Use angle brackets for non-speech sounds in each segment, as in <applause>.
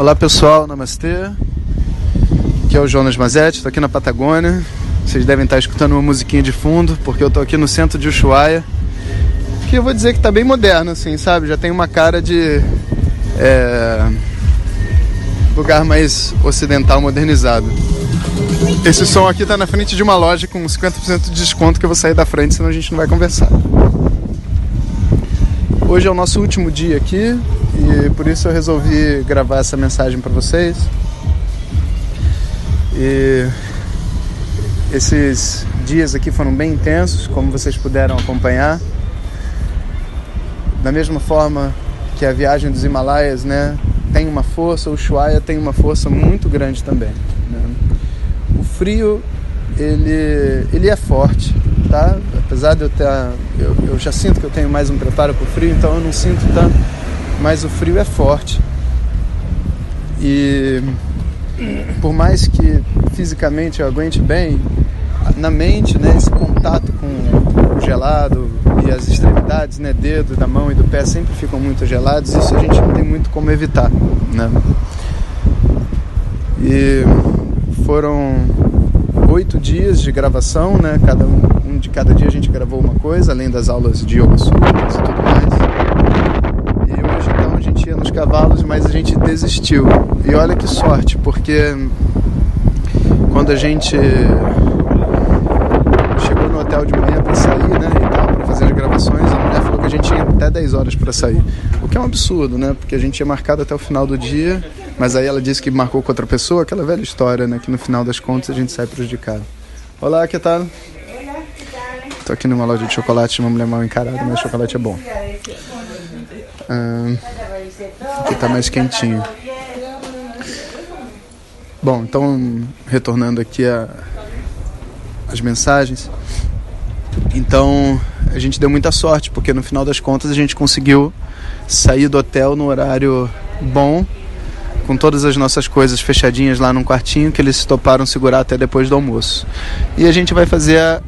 Olá pessoal, namastê. Aqui é o Jonas Mazetti, estou aqui na Patagônia. Vocês devem estar escutando uma musiquinha de fundo, porque eu estou aqui no centro de Ushuaia. Que eu vou dizer que está bem moderno, assim, sabe? Já tem uma cara de é, lugar mais ocidental modernizado. Esse som aqui está na frente de uma loja com 50% de desconto que eu vou sair da frente, senão a gente não vai conversar. Hoje é o nosso último dia aqui e por isso eu resolvi gravar essa mensagem para vocês. E esses dias aqui foram bem intensos, como vocês puderam acompanhar. Da mesma forma que a viagem dos Himalaias, né, tem uma força, o Ushuaia tem uma força muito grande também. Né? O frio, ele, ele é forte, tá? Apesar de eu ter, eu, eu já sinto que eu tenho mais um preparo para o frio, então eu não sinto tanto, mas o frio é forte. E por mais que fisicamente eu aguente bem, na mente, né, esse contato com o gelado e as extremidades, né, dedo da mão e do pé sempre ficam muito gelados, isso a gente não tem muito como evitar, né? E foram oito dias de gravação, né? Cada um, um, de cada dia a gente gravou uma coisa, além das aulas de yoga sutras e tudo mais. Ia nos cavalos, mas a gente desistiu. E olha que sorte, porque quando a gente chegou no hotel de manhã para sair, né, e tal, para fazer as gravações, a mulher falou que a gente tinha até 10 horas para sair. O que é um absurdo, né? Porque a gente tinha marcado até o final do dia mas aí ela disse que marcou com outra pessoa, aquela velha história, né? Que no final das contas a gente sai prejudicado. Olá, que tal? Tô aqui numa loja de chocolate uma mulher mal encarada, mas chocolate é bom. Ah, aqui tá mais quentinho. Bom, então retornando aqui a, as mensagens. Então a gente deu muita sorte, porque no final das contas a gente conseguiu sair do hotel no horário bom com todas as nossas coisas fechadinhas lá num quartinho que eles toparam segurar até depois do almoço. E a gente vai fazer a,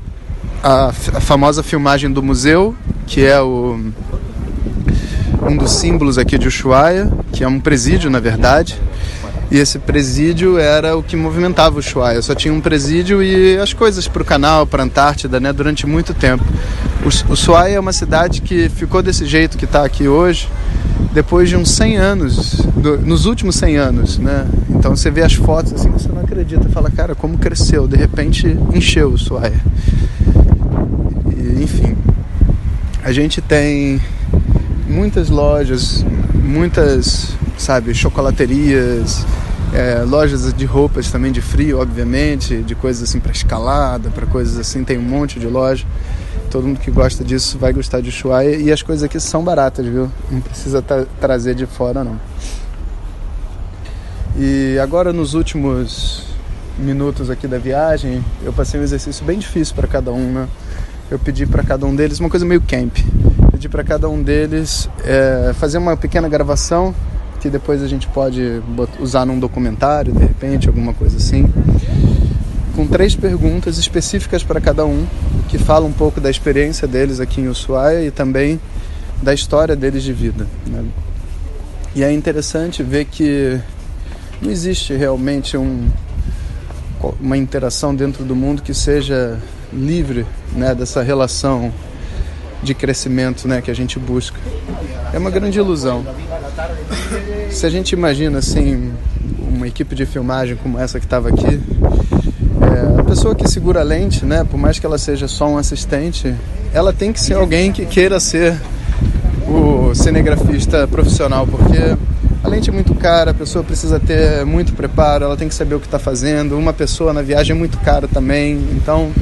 a, a famosa filmagem do museu, que é o, um dos símbolos aqui de Ushuaia, que é um presídio na verdade. E esse presídio era o que movimentava o Ushuaia. Só tinha um presídio e as coisas para o canal, para a Antártida, né, durante muito tempo. O Ushuaia é uma cidade que ficou desse jeito que está aqui hoje, depois de uns 100 anos, do, nos últimos 100 anos, né? Então você vê as fotos assim, você não acredita, fala, cara, como cresceu, de repente encheu o Ushuaia. E, enfim, a gente tem muitas lojas, muitas, sabe, chocolaterias, é, lojas de roupas também de frio, obviamente, de coisas assim para escalada, para coisas assim, tem um monte de loja todo mundo que gosta disso vai gostar de Ushuaia e as coisas aqui são baratas, viu? Não precisa tra trazer de fora não. E agora nos últimos minutos aqui da viagem, eu passei um exercício bem difícil para cada um, né? Eu pedi para cada um deles uma coisa meio camp. Para cada um deles é, fazer uma pequena gravação que depois a gente pode usar num documentário, de repente, alguma coisa assim com três perguntas específicas para cada um, que fala um pouco da experiência deles aqui em Ushuaia e também da história deles de vida. Né? E é interessante ver que não existe realmente um, uma interação dentro do mundo que seja livre né, dessa relação de crescimento né, que a gente busca. É uma grande ilusão. Se a gente imagina assim uma equipe de filmagem como essa que estava aqui, é, a pessoa que segura a lente, né, por mais que ela seja só um assistente, ela tem que ser alguém que queira ser o cinegrafista profissional, porque a lente é muito cara, a pessoa precisa ter muito preparo, ela tem que saber o que está fazendo. Uma pessoa na viagem é muito cara também, então,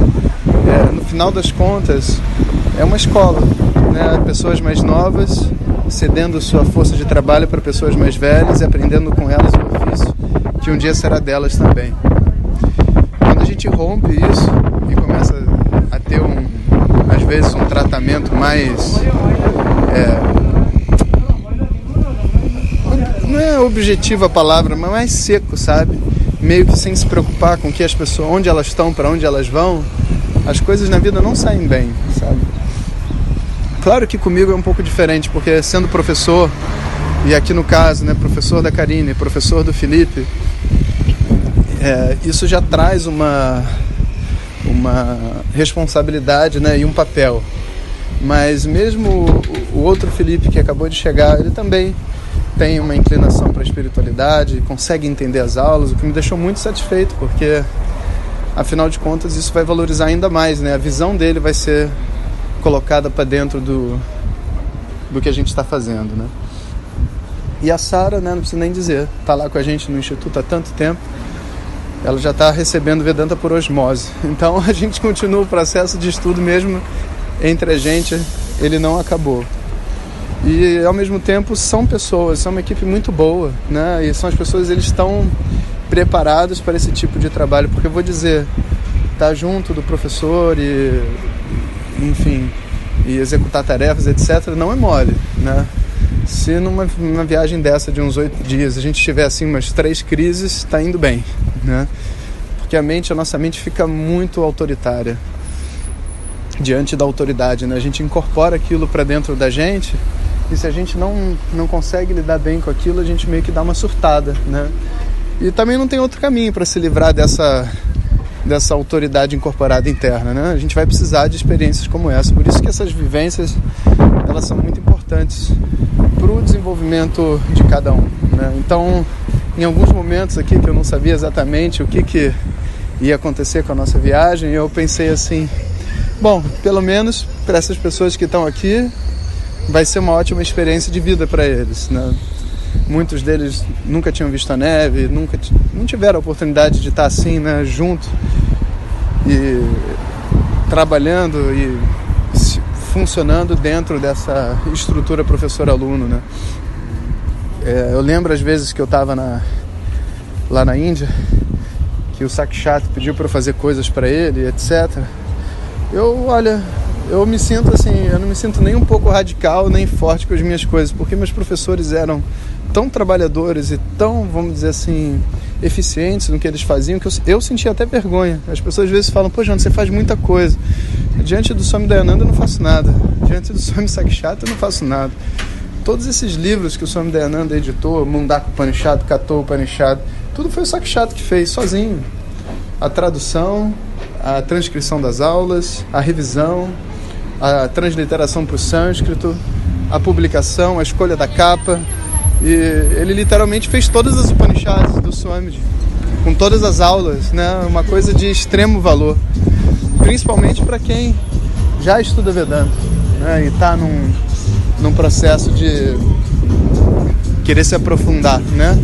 é, no final das contas, é uma escola, né? Pessoas mais novas cedendo sua força de trabalho para pessoas mais velhas e aprendendo com elas o ofício que um dia será delas também gente rompe isso e começa a ter um, às vezes, um tratamento mais. É, não é objetivo a palavra, mas mais seco, sabe? Meio que sem se preocupar com que as pessoas, onde elas estão, para onde elas vão, as coisas na vida não saem bem, sabe? Claro que comigo é um pouco diferente, porque sendo professor, e aqui no caso, né, professor da Karine, professor do Felipe, é, isso já traz uma, uma responsabilidade né, e um papel. Mas mesmo o, o outro Felipe que acabou de chegar, ele também tem uma inclinação para a espiritualidade, consegue entender as aulas, o que me deixou muito satisfeito, porque afinal de contas isso vai valorizar ainda mais, né? A visão dele vai ser colocada para dentro do, do que a gente está fazendo, né? E a Sara, né, não precisa nem dizer, está lá com a gente no instituto há tanto tempo, ela já está recebendo Vedanta por osmose. <laughs> Então a gente continua o processo de estudo mesmo entre a gente, ele não acabou. E ao mesmo tempo são pessoas, são uma equipe muito boa, né? E são as pessoas, eles estão preparados para esse tipo de trabalho, porque eu vou dizer, estar tá junto do professor e enfim, e executar tarefas, etc, não é mole, né? Se numa, numa viagem dessa de uns oito dias a gente tiver assim umas três crises, está indo bem, né? Porque a mente, a nossa mente fica muito autoritária diante da autoridade, né? A gente incorpora aquilo para dentro da gente e se a gente não, não consegue lidar bem com aquilo, a gente meio que dá uma surtada, né? E também não tem outro caminho para se livrar dessa dessa autoridade incorporada interna, né? A gente vai precisar de experiências como essa. Por isso que essas vivências elas são muito importantes para o desenvolvimento de cada um. Né? Então, em alguns momentos aqui que eu não sabia exatamente o que, que ia acontecer com a nossa viagem, eu pensei assim: bom, pelo menos para essas pessoas que estão aqui, vai ser uma ótima experiência de vida para eles. Né? Muitos deles nunca tinham visto a neve, nunca não tiveram a oportunidade de estar assim, né, junto e trabalhando e funcionando dentro dessa estrutura professor-aluno, né? É, eu lembro às vezes que eu estava na, lá na Índia, que o Sakshat pediu para eu fazer coisas para ele, etc. Eu, olha, eu me sinto assim, eu não me sinto nem um pouco radical, nem forte com as minhas coisas, porque meus professores eram tão trabalhadores e tão, vamos dizer assim, eficientes no que eles faziam que eu, eu sentia até vergonha. As pessoas às vezes falam, pô, João, você faz muita coisa. Diante do Swami Dayananda eu não faço nada. Diante do Swami Sakshata eu não faço nada. Todos esses livros que o Swami Dayananda editou, Mundaka Upanishad, Kato Upanishad, tudo foi o Sakshata que fez, sozinho. A tradução, a transcrição das aulas, a revisão, a transliteração para o sânscrito, a publicação, a escolha da capa. E ele literalmente fez todas as Upanishads do Swamiji, com todas as aulas, né? Uma coisa de extremo valor, principalmente para quem já estuda Vedanta né? e está num, num processo de querer se aprofundar, né?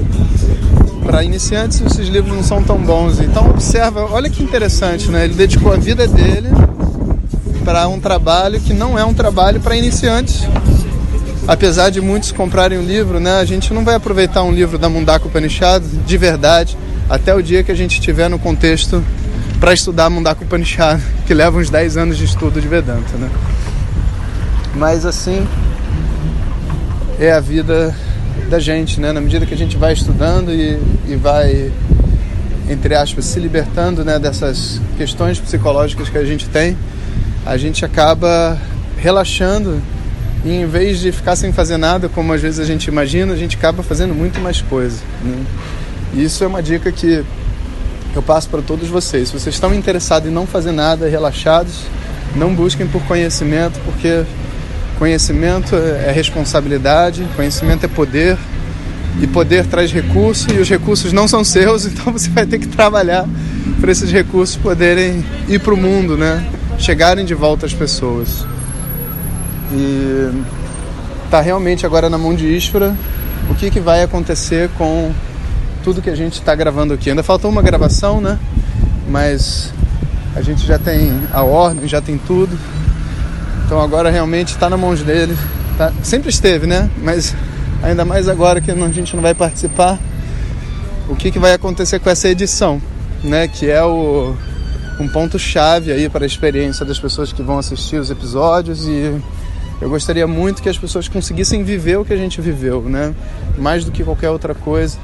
Para iniciantes esses livros não são tão bons. Então observa, olha que interessante, né? Ele dedicou a vida dele para um trabalho que não é um trabalho para iniciantes. Apesar de muitos comprarem o um livro, né, a gente não vai aproveitar um livro da Mundaka Upanishad de verdade até o dia que a gente estiver no contexto para estudar Mundaka Upanishad, <laughs> que leva uns 10 anos de estudo de Vedanta. Né? Mas assim é a vida da gente, né? na medida que a gente vai estudando e, e vai, entre aspas, se libertando né, dessas questões psicológicas que a gente tem a gente acaba relaxando e em vez de ficar sem fazer nada, como às vezes a gente imagina, a gente acaba fazendo muito mais coisa. Né? E isso é uma dica que eu passo para todos vocês. Se vocês estão interessados em não fazer nada, relaxados, não busquem por conhecimento, porque conhecimento é responsabilidade, conhecimento é poder, e poder traz recursos, e os recursos não são seus, <laughs> então você vai ter que trabalhar para esses recursos poderem ir para o mundo, né? chegarem de volta às pessoas. E tá realmente agora na mão de Ishvara o que, que vai acontecer com tudo que a gente está gravando aqui. Ainda faltou uma gravação, né? Mas a gente já tem a ordem, já tem tudo. Então agora realmente está na mão dele. Tá? Sempre esteve, né? Mas ainda mais agora que a gente não vai participar. O que, que vai acontecer com essa edição, né? Que é o um ponto chave aí para a experiência das pessoas que vão assistir os episódios e eu gostaria muito que as pessoas conseguissem viver o que a gente viveu, né? Mais do que qualquer outra coisa.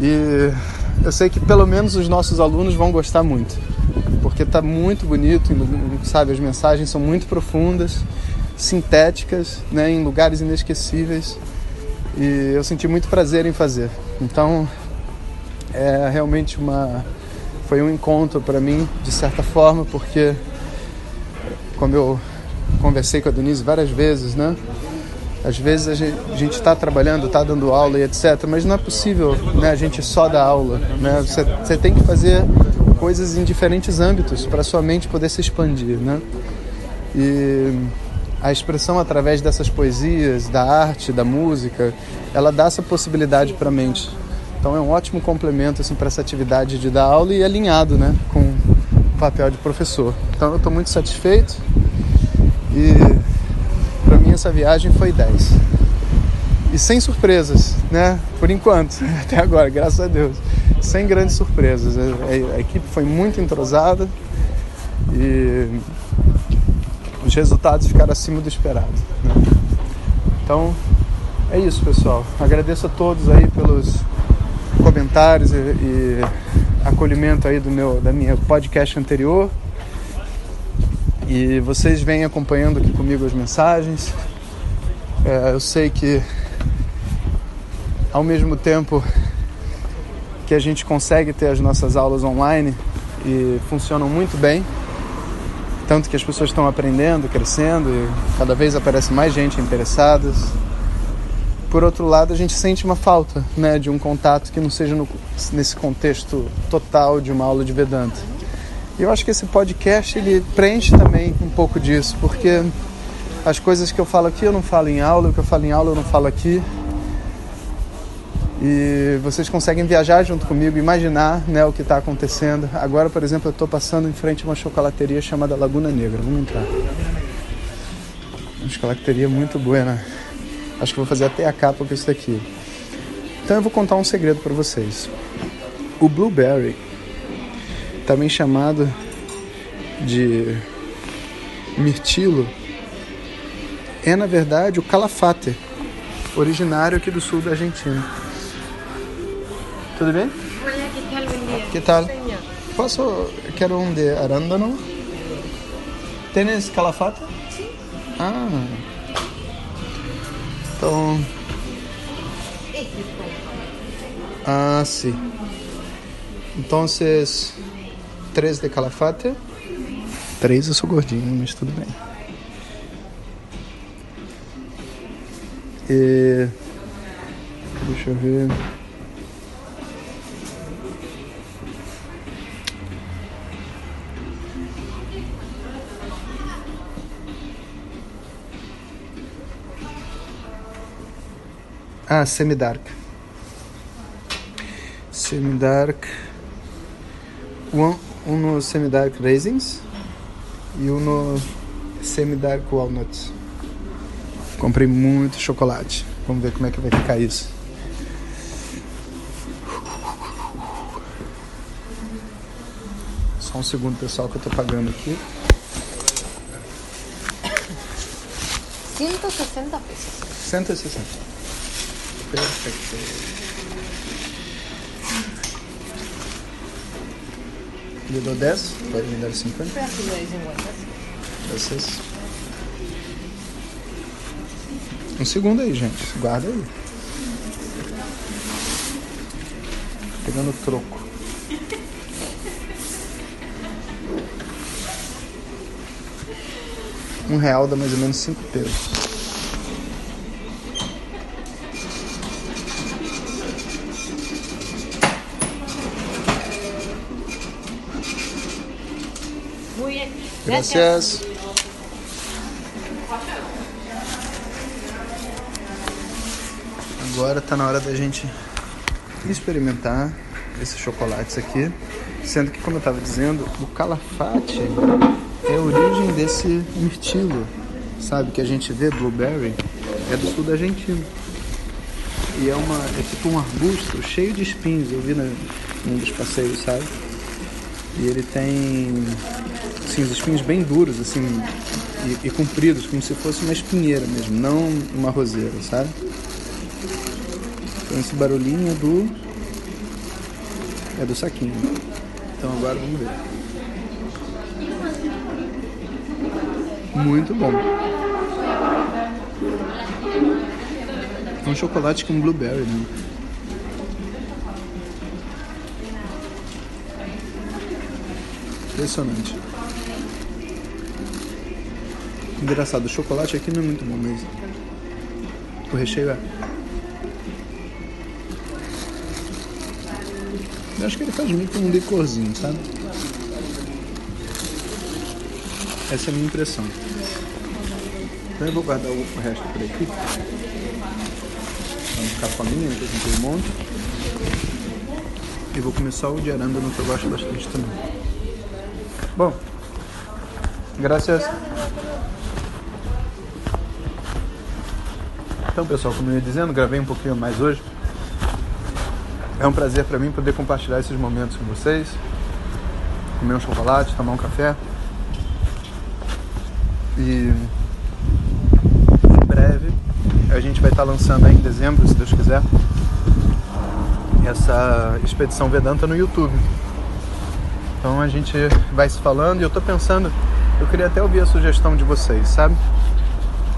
E eu sei que pelo menos os nossos alunos vão gostar muito, porque está muito bonito, sabe? As mensagens são muito profundas, sintéticas, né? Em lugares inesquecíveis. E eu senti muito prazer em fazer. Então, é realmente uma foi um encontro para mim de certa forma porque como eu conversei com a Denise várias vezes, né? Às vezes a gente está trabalhando, está dando aula e etc, mas não é possível, né? A gente só dar aula, né? Você, tem que fazer coisas em diferentes âmbitos para sua mente poder se expandir, né? E a expressão através dessas poesias, da arte, da música, ela dá essa possibilidade para a mente. Então é um ótimo complemento assim para essa atividade de dar aula e alinhado, né, com o papel de professor. Então eu estou muito satisfeito e para mim essa viagem foi 10. E sem surpresas, né? Por enquanto, <laughs> até agora, graças a Deus. Sem grandes surpresas. A, a equipe foi muito entrosada e os resultados ficaram acima do esperado. Né? Então, é isso, pessoal. Agradeço a todos aí pelos comentários e, e acolhimento aí do meu da minha podcast anterior. E vocês vêm acompanhando aqui comigo as mensagens. É, eu sei que ao mesmo tempo que a gente consegue ter as nossas aulas online e funcionam muito bem, tanto que as pessoas estão aprendendo, crescendo e cada vez aparece mais gente interessada por outro lado, a gente sente uma falta né, de um contato que não seja no, nesse contexto total de uma aula de Vedanta. E eu acho que esse podcast ele preenche também um pouco disso, porque as coisas que eu falo aqui eu não falo em aula, o que eu falo em aula eu não falo aqui. E vocês conseguem viajar junto comigo, imaginar né, o que está acontecendo. Agora, por exemplo, eu estou passando em frente a uma chocolateria chamada Laguna Negra. Vamos entrar. Uma chocolateria muito boa, né? Acho que vou fazer até a capa com isso daqui. Então eu vou contar um segredo para vocês. O blueberry, Tá também chamado de mirtilo, é na verdade o calafate, originário aqui do sul da Argentina. Tudo bem? Que tal? Bom. Que tal? Posso? Quero um de arándano. Tens calafate? Sim. Ah. Então. Ah, sim. então três de calafate. três eu sou gordinho, mas tudo bem. E... Deixa eu ver. Ah, Semidark. Semidark. One, um no semi-dark raisins e um no semi-dark walnuts. Comprei muito chocolate. Vamos ver como é que vai ficar isso. Só um segundo, pessoal, que eu tô pagando aqui. 160 pesos. 160. Perfeito. Lhe dou 10? Pode me dar 50? Peço 10 enguantas. Vocês. Um segundo aí, gente. Guarda aí. Pegando troco. Um real dá mais ou menos cinco pesos. Gracias. Agora tá na hora da gente experimentar esses chocolates aqui. Sendo que, como eu estava dizendo, o calafate é a origem desse mirtilo, sabe? Que a gente vê, blueberry, é do sul da Argentina. E é, uma, é tipo um arbusto cheio de espinhos, eu vi na, num dos passeios, sabe? E ele tem assim, os espinhos bem duros, assim, e, e compridos, como se fosse uma espinheira mesmo, não uma roseira, sabe? Então esse barulhinho é do. É do saquinho. Então agora vamos ver. Muito bom. É um chocolate com blueberry, né? Impressionante. Engraçado, o chocolate aqui não é muito bom mesmo. O recheio é. Eu acho que ele faz com um decorzinho, sabe? Essa é a minha impressão. Então eu vou guardar o resto por aqui. Não ficar faminha, que eu comprei um monte. E vou começar o de arándano que eu gosto bastante também. Bom, graças. Então, pessoal, como eu ia dizendo, gravei um pouquinho mais hoje. É um prazer para mim poder compartilhar esses momentos com vocês. Comer um chocolate, tomar um café. E em breve a gente vai estar lançando em dezembro, se Deus quiser, essa expedição Vedanta no YouTube. Então a gente vai se falando e eu tô pensando, eu queria até ouvir a sugestão de vocês, sabe?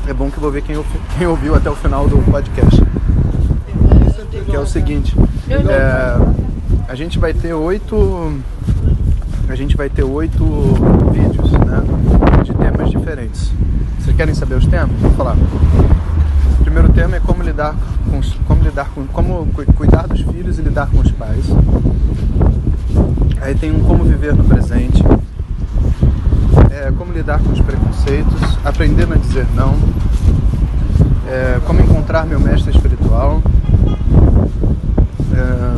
É bom que eu vou ver quem, quem ouviu até o final do podcast. Que é o seguinte, é, a gente vai ter oito. A gente vai ter oito vídeos, né? De temas diferentes. Vocês querem saber os temas? Vou falar. O primeiro tema é como lidar com os- como lidar com como cu- cuidar dos filhos e lidar com os pais. Aí tem um como viver no presente. É, como lidar com os preconceitos, aprender a dizer não. É, como encontrar meu mestre espiritual. É,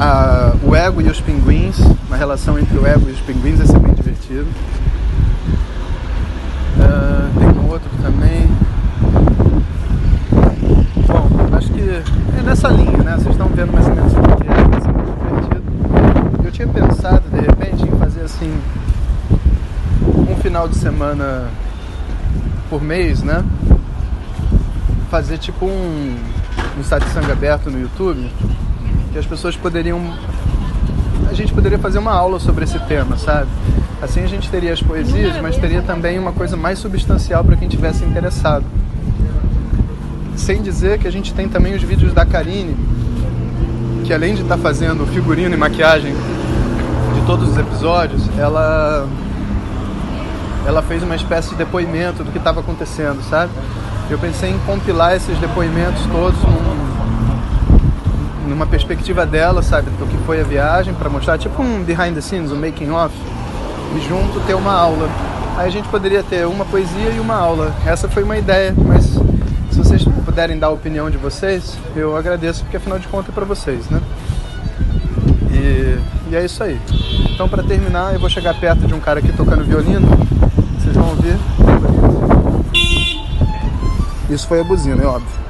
a- o ego e os pinguins, uma relação entre o ego e os pinguins, é bem divertido. É, tem um outro também. Bom, acho que é nessa linha, né? Vocês estão vendo mais ou menos o que é, vai ser muito divertido. Eu tinha pensado, de repente, em fazer assim, um final de semana por mês, né? Fazer tipo um, um satsang aberto no YouTube, que as pessoas poderiam. A gente poderia fazer uma aula sobre esse tema, sabe? Assim a gente teria as poesias, mas teria também uma coisa mais substancial para quem tivesse interessado. Sem dizer que a gente tem também os vídeos da Karine, que além de estar fazendo figurino e maquiagem de todos os episódios, ela ela fez uma espécie de depoimento do que estava acontecendo, sabe? Eu pensei em compilar esses depoimentos todos num- numa perspectiva dela, sabe, do que foi a viagem, para mostrar tipo um behind the scenes, um making off, e junto ter uma aula. Aí a gente poderia ter uma poesia e uma aula. Essa foi uma ideia, mas se vocês puderem dar a opinião de vocês, eu agradeço, porque afinal de contas é para vocês, né? E, é isso aí. Então, para terminar, eu vou chegar perto de um cara aqui tocando violino. Vocês vão ouvir. Isso foi a buzina, é óbvio.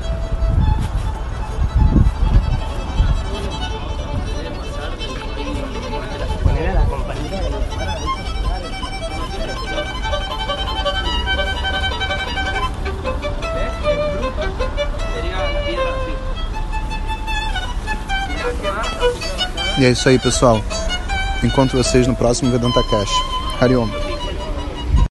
E é isso aí, pessoal. Encontro vocês no próximo Vedanta Cash. Hariom.